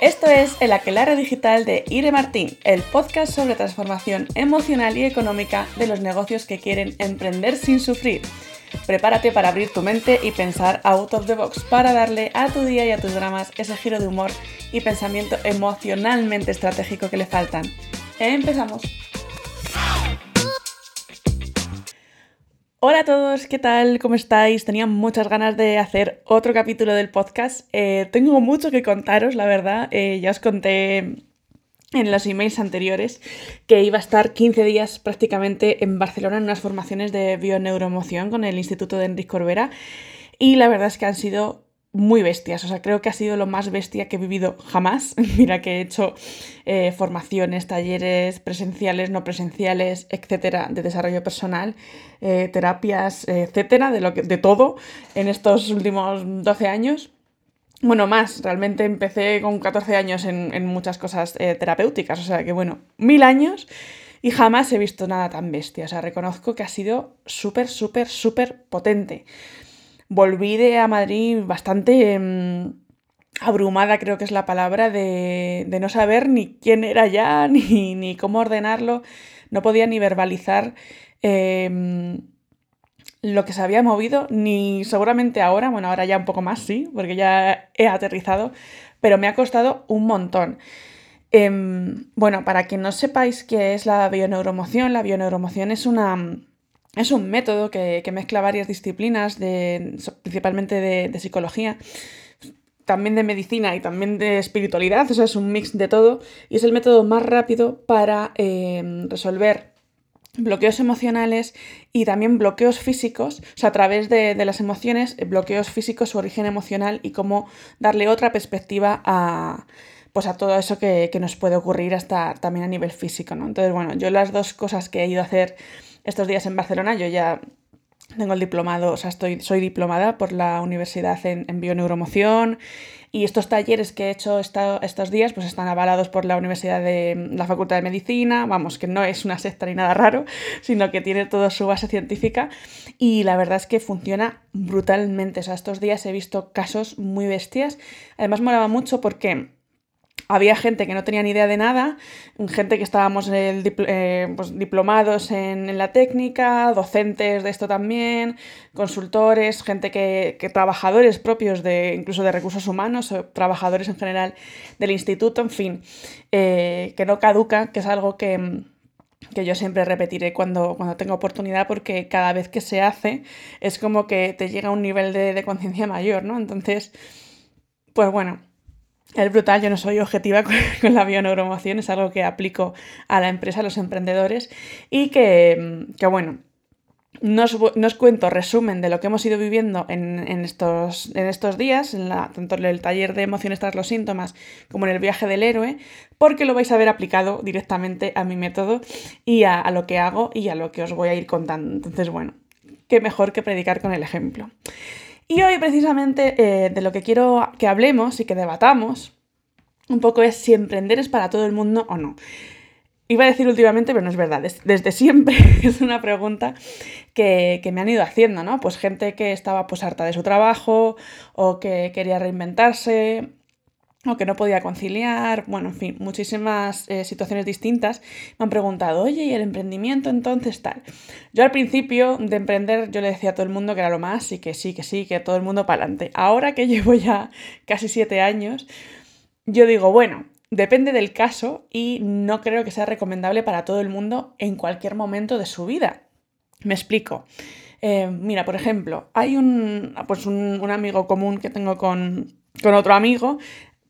Esto es El Aquelarre Digital de Ire Martín, el podcast sobre transformación emocional y económica de los negocios que quieren emprender sin sufrir. Prepárate para abrir tu mente y pensar out of the box para darle a tu día y a tus dramas ese giro de humor y pensamiento emocionalmente estratégico que le faltan. Empezamos. Hola a todos, ¿qué tal? ¿Cómo estáis? Tenía muchas ganas de hacer otro capítulo del podcast. Eh, tengo mucho que contaros, la verdad. Eh, ya os conté en los emails anteriores que iba a estar 15 días prácticamente en Barcelona en unas formaciones de bioneuroemoción con el Instituto de Enrique Corbera y la verdad es que han sido muy bestias. O sea, creo que ha sido lo más bestia que he vivido jamás. Mira que he hecho eh, formaciones, talleres presenciales, no presenciales, etcétera, de desarrollo personal, eh, terapias, etcétera, de, lo de todo en estos últimos 12 años. Bueno, más, realmente empecé con 14 años en, en muchas cosas eh, terapéuticas, o sea que bueno, mil años y jamás he visto nada tan bestia. O sea, reconozco que ha sido súper, súper, súper potente volví de a Madrid bastante em, abrumada, creo que es la palabra, de, no saber ni quién era ya, ni, cómo ordenarlo. No podía ni verbalizar em, lo que se había movido, ni seguramente ahora, bueno, ahora ya un poco más, sí, porque ya he aterrizado, pero me ha costado un montón. Em, bueno, para quien no sepáis qué es la bioneuromoción, la bioneuromoción es una es un método que, mezcla varias disciplinas, de, principalmente de, psicología, también de medicina y también de espiritualidad, o sea, es un mix de todo y es el método más rápido para em, resolver bloqueos emocionales y también bloqueos físicos, o sea, a través de, las emociones, bloqueos físicos, su origen emocional y cómo darle otra perspectiva a, pues a todo eso que, que, nos puede ocurrir hasta también a nivel físico, ¿no? Entonces, bueno, yo las dos cosas que he ido a hacer estos días en Barcelona. Yo ya tengo el diplomado, o sea, estoy, soy diplomada por la universidad en, en bioneuromoción y estos talleres que he hecho estos días pues están avalados por la Universidad de la Facultad de Medicina, vamos, que no es una secta ni nada raro, sino que tiene toda su base científica y la verdad es que funciona brutalmente. O sea, estos días he visto casos muy bestias. Además, molaba mucho porque había gente que no tenía ni idea de nada, gente que estábamos eh, pues, diplomados en, la técnica, docentes de esto también, consultores, gente que, trabajadores propios de incluso de recursos humanos, o trabajadores en general del instituto, en fin, eh, que no caduca, que es algo que, yo siempre repetiré cuando, cuando tengo oportunidad, porque cada vez que se hace es como que te llega a un nivel de conciencia mayor, ¿no? Entonces, pues bueno, es brutal, yo no soy objetiva con, la bioneuromoción, es algo que aplico a la empresa, a los emprendedores y que, bueno, no os, cuento resumen de lo que hemos ido viviendo en, estos, en estos, días, en tanto en el taller de emociones tras los síntomas como en el viaje del héroe, porque lo vais a ver aplicado directamente a mi método y a, a lo que hago y a lo que os voy a ir contando. Entonces, bueno, qué mejor que predicar con el ejemplo. Y hoy precisamente eh, de lo que quiero que hablemos y que debatamos un poco es si emprender es para todo el mundo o no. Iba a decir últimamente, pero no es verdad. Desde siempre es una pregunta que, que, me han ido haciendo, ¿no? Pues gente que estaba pues harta de su trabajo o que quería reinventarse o que no podía conciliar, bueno, en fin, muchísimas eh, situaciones distintas, me han preguntado, oye, ¿y el emprendimiento entonces tal? Yo al principio de emprender yo le decía a todo el mundo que era lo más y que sí, que sí, que todo el mundo para adelante. Ahora que llevo ya casi siete años, yo digo, bueno, depende del caso y no creo que sea recomendable para todo el mundo en cualquier momento de su vida. Me explico. Eh, mira, por ejemplo, hay un, pues un, amigo común que tengo con, con otro amigo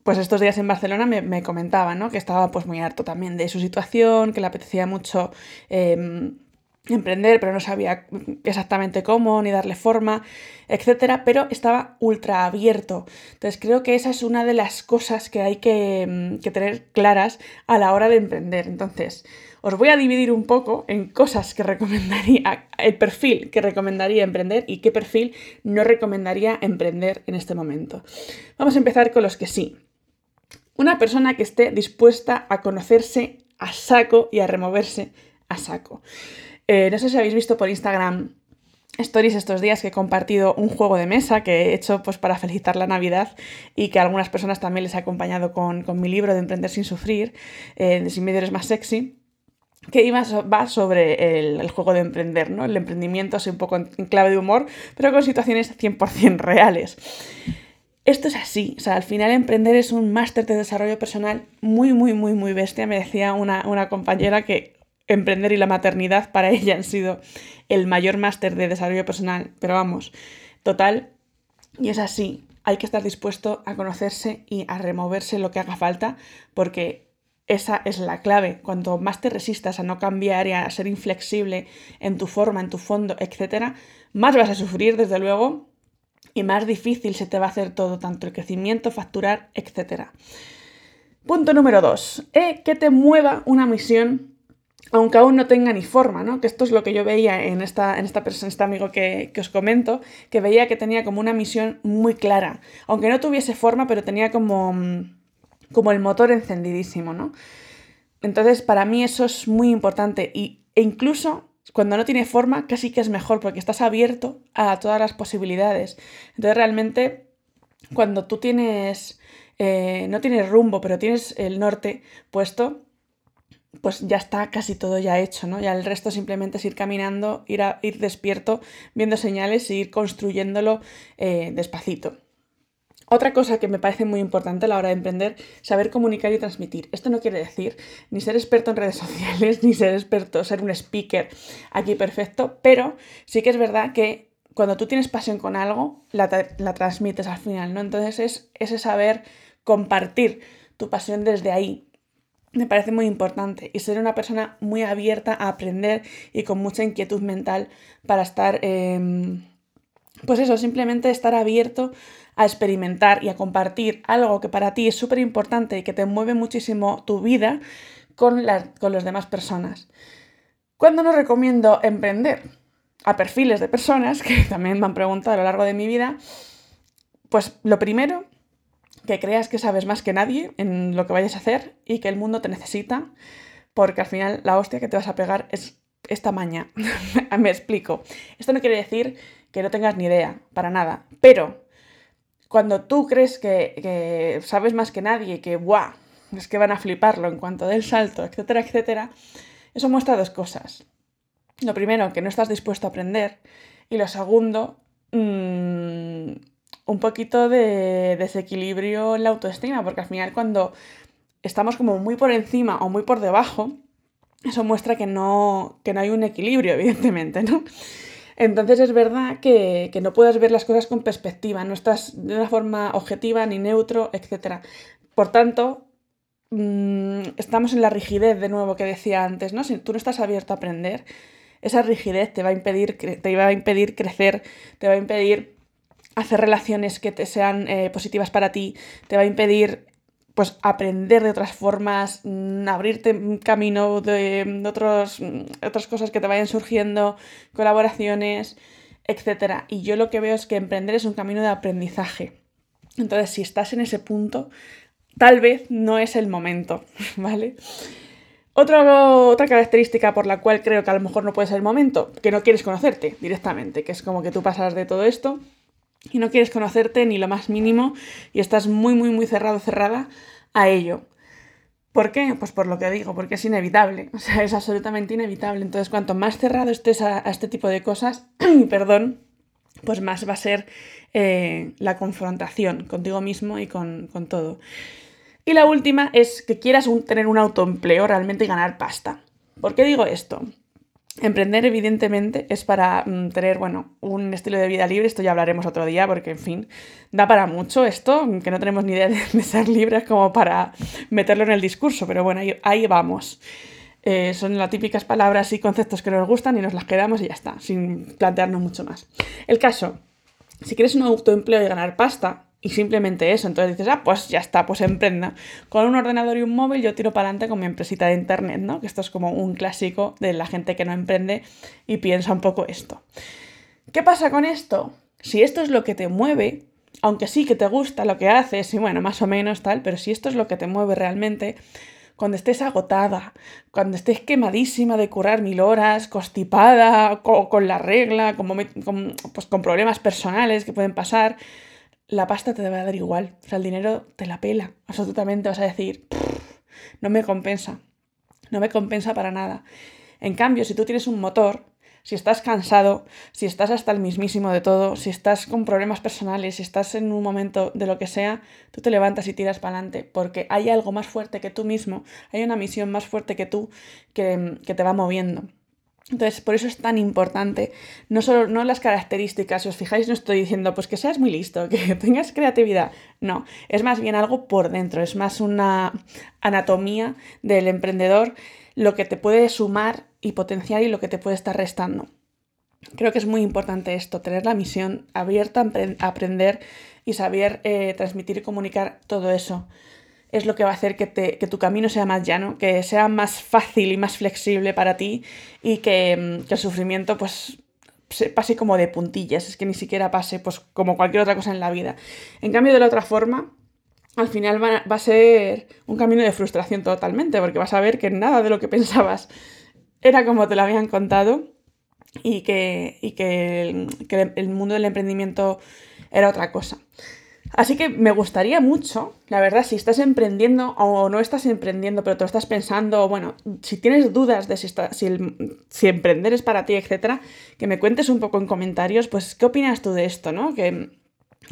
pues estos días en Barcelona me, comentaba, ¿no? Que estaba pues muy harto también de su situación, que le apetecía mucho em, emprender, pero no sabía exactamente cómo, ni darle forma, etcétera, pero estaba ultra abierto. Entonces creo que esa es una de las cosas que hay que, em, que tener claras a la hora de emprender. Entonces, os voy a dividir un poco en cosas que recomendaría, el perfil que recomendaría emprender y qué perfil no recomendaría emprender en este momento. Vamos a empezar con los que sí. Una persona que esté dispuesta a conocerse a saco y a removerse a saco. Eh, no sé si habéis visto por Instagram stories estos días que he compartido un juego de mesa que he hecho pues para felicitar la Navidad y que a algunas personas también les he acompañado con, mi libro de Emprender sin sufrir, eh, de Sin medio eres más sexy que iba, va sobre el, juego de emprender, ¿no? El emprendimiento así un poco en, clave de humor, pero con situaciones 100% reales. Esto es así, o sea, al final emprender es un máster de desarrollo personal muy, muy, muy, muy bestia. Me decía una, una compañera que emprender y la maternidad para ella han sido el mayor máster de desarrollo personal, pero vamos, total. Y es así, hay que estar dispuesto a conocerse y a removerse lo que haga falta, porque esa es la clave. Cuanto más te resistas a no cambiar y a ser inflexible en tu forma, en tu fondo, etc., más vas a sufrir, desde luego, y más difícil se te va a hacer todo, tanto el crecimiento, facturar, etc. Punto número dos, eh, que te mueva una misión aunque aún no tenga ni forma, ¿no? Que esto es lo que yo veía en esta, en esta persona, este amigo que, os comento, que veía que tenía como una misión muy clara, aunque no tuviese forma, pero tenía como, como el motor encendidísimo, ¿no? Entonces, para mí eso es muy importante y, e incluso cuando no tiene forma, casi que es mejor porque estás abierto a todas las posibilidades. Entonces, realmente, cuando tú tienes, eh, no tienes rumbo, pero tienes el norte puesto, pues ya está casi todo ya hecho, ¿no? Ya el resto simplemente es ir caminando, ir, a, ir despierto, viendo señales e ir construyéndolo eh, despacito. Otra cosa que me parece muy importante a la hora de emprender, saber comunicar y transmitir. Esto no quiere decir ni ser experto en redes sociales, ni ser experto, ser un speaker aquí perfecto, pero sí que es verdad que cuando tú tienes pasión con algo, la, la transmites al final, ¿no? Entonces es ese saber compartir tu pasión desde ahí, me parece muy importante y ser una persona muy abierta a aprender y con mucha inquietud mental para estar, em, pues eso, simplemente estar abierto a experimentar y a compartir algo que para ti es súper importante y que te mueve muchísimo tu vida con, con las demás personas. ¿Cuándo no recomiendo emprender? A perfiles de personas que también me han preguntado a lo largo de mi vida. Pues lo primero que creas que sabes más que nadie en lo que vayas a hacer y que el mundo te necesita, porque al final la hostia que te vas a pegar es esta maña. Me explico. Esto no quiere decir que no tengas ni idea, para nada, pero cuando tú crees que, sabes más que nadie, que ¡buah! Es que van a fliparlo en cuanto del salto, etcétera, etcétera, eso muestra dos cosas. Lo primero, que no estás dispuesto a aprender. Y lo segundo, mmm, un poquito de desequilibrio en la autoestima, porque al final cuando estamos como muy por encima o muy por debajo, eso muestra que no, que no hay un equilibrio, evidentemente, ¿no? Entonces es verdad que, no puedes ver las cosas con perspectiva, no estás de una forma objetiva ni neutro, etc. Por tanto, mm, estamos en la rigidez de nuevo que decía antes, ¿no? Si tú no estás abierto a aprender, esa rigidez te va a impedir, te a impedir crecer, te va a impedir hacer relaciones que te sean eh, positivas para ti, te va a impedir pues aprender de otras formas, mm, abrirte un camino de, otros, mm, otras cosas que te vayan surgiendo, colaboraciones, etc. Y yo lo que veo es que emprender es un camino de aprendizaje. Entonces, si estás en ese punto, tal vez no es el momento, ¿vale? Otra, otra característica por la cual creo que a lo mejor no puede ser el momento, que no quieres conocerte directamente, que es como que tú pasas de todo esto y no quieres conocerte ni lo más mínimo y estás muy, muy, muy cerrado, cerrada a ello. ¿Por qué? Pues por lo que digo, porque es inevitable, o sea, es absolutamente inevitable. Entonces, cuanto más cerrado estés a, este tipo de cosas, perdón, pues más va a ser eh, la confrontación contigo mismo y con, con, todo. Y la última es que quieras tener un autoempleo realmente y ganar pasta. ¿Por qué digo esto? Emprender, evidentemente, es para mm, tener, bueno, un estilo de vida libre. Esto ya hablaremos otro día, porque, en fin, da para mucho esto, que no tenemos ni idea de, ser libres como para meterlo en el discurso, pero bueno, ahí, vamos. Eh, son las típicas palabras y conceptos que nos gustan y nos las quedamos y ya está, sin plantearnos mucho más. El caso, si quieres un autoempleo y ganar pasta, y simplemente eso. Entonces dices, ah, pues ya está, pues emprenda. Con un ordenador y un móvil yo tiro para adelante con mi empresita de internet, ¿no? Que esto es como un clásico de la gente que no emprende y piensa un poco esto. ¿Qué pasa con esto? Si esto es lo que te mueve, aunque sí que te gusta lo que haces y bueno, más o menos tal, pero si esto es lo que te mueve realmente, cuando estés agotada, cuando estés quemadísima de currar mil horas, constipada, con, la regla, con, pues, con problemas personales que pueden pasar, la pasta te va a dar igual. O sea, el dinero te la pela. Absolutamente vas a decir, no me compensa. No me compensa para nada. En cambio, si tú tienes un motor, si estás cansado, si estás hasta el mismísimo de todo, si estás con problemas personales, si estás en un momento de lo que sea, tú te levantas y tiras para adelante, porque hay algo más fuerte que tú mismo, hay una misión más fuerte que tú que, que te va moviendo. Entonces, por eso es tan importante, no solo no las características, si os fijáis, no estoy diciendo pues que seas muy listo, que tengas creatividad, no, es más bien algo por dentro, es más una anatomía del emprendedor, lo que te puede sumar y potenciar y lo que te puede estar restando. Creo que es muy importante esto, tener la misión abierta aprender y saber eh, transmitir y comunicar todo eso. Es lo que va a hacer que, tu camino sea más llano, que sea más fácil y más flexible para ti y que, mm, el sufrimiento pues pase como de puntillas, es que ni siquiera pase pues como cualquier otra cosa en la vida. En cambio de la otra forma, al final va, a ser un camino de frustración totalmente, porque vas a ver que nada de lo que pensabas era como te lo habían contado y que, que, el, mundo del emprendimiento era otra cosa. Así que me gustaría mucho, la verdad, si estás emprendiendo o no estás emprendiendo, pero te lo estás pensando, bueno, si tienes dudas de si, si, si, emprender es para ti, etcétera, que me cuentes un poco en comentarios, pues, ¿qué opinas tú de esto, no? Que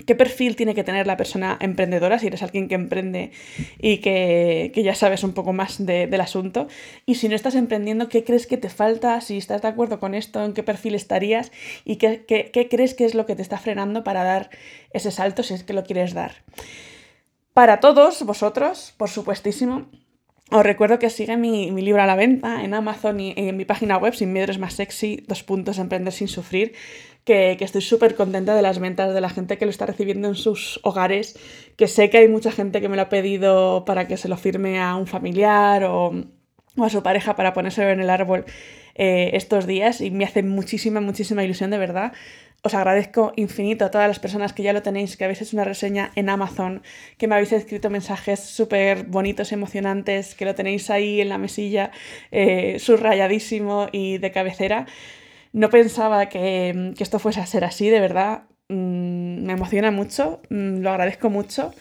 qué perfil tiene que tener la persona emprendedora, si eres alguien que emprende y que, ya sabes un poco más del asunto. Y si no estás emprendiendo, ¿qué crees que te falta? Si estás de acuerdo con esto, ¿en qué perfil estarías? ¿Y qué, qué crees que es lo que te está frenando para dar ese salto si es que lo quieres dar? Para todos vosotros, por supuestísimo, os recuerdo que sigue mi, libro a la venta en Amazon y en mi página web, Sin Miedo es más sexy, dos puntos, emprender sin sufrir, que, estoy súper contenta de las ventas, de la gente que lo está recibiendo en sus hogares, que sé que hay mucha gente que me lo ha pedido para que se lo firme a un familiar o, a su pareja para ponérselo en el árbol eh, estos días y me hace muchísima, muchísima ilusión de verdad. Os agradezco infinito a todas las personas que ya lo tenéis, que habéis hecho una reseña en Amazon, que me habéis escrito mensajes súper bonitos, emocionantes, que lo tenéis ahí en la mesilla, eh, subrayadísimo y de cabecera. No pensaba que, esto fuese a ser así, de verdad. Mm, me emociona mucho, mm, lo agradezco mucho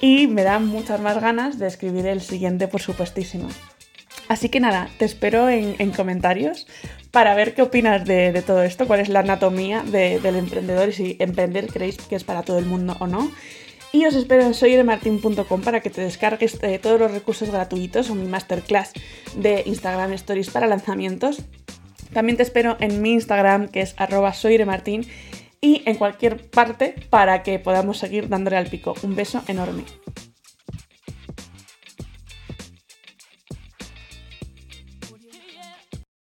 y me da muchas más ganas de escribir el siguiente, por supuestísimo. Así que nada, te espero en, comentarios para ver qué opinas de, todo esto, cuál es la anatomía del emprendedor y si emprender creéis que es para todo el mundo o no. Y os espero en soyremartin.com para que te descargues eh, todos los recursos gratuitos o mi masterclass de Instagram Stories para lanzamientos. También te espero en mi Instagram que es arroba soyremartin y en cualquier parte para que podamos seguir dándole al pico. Un beso enorme.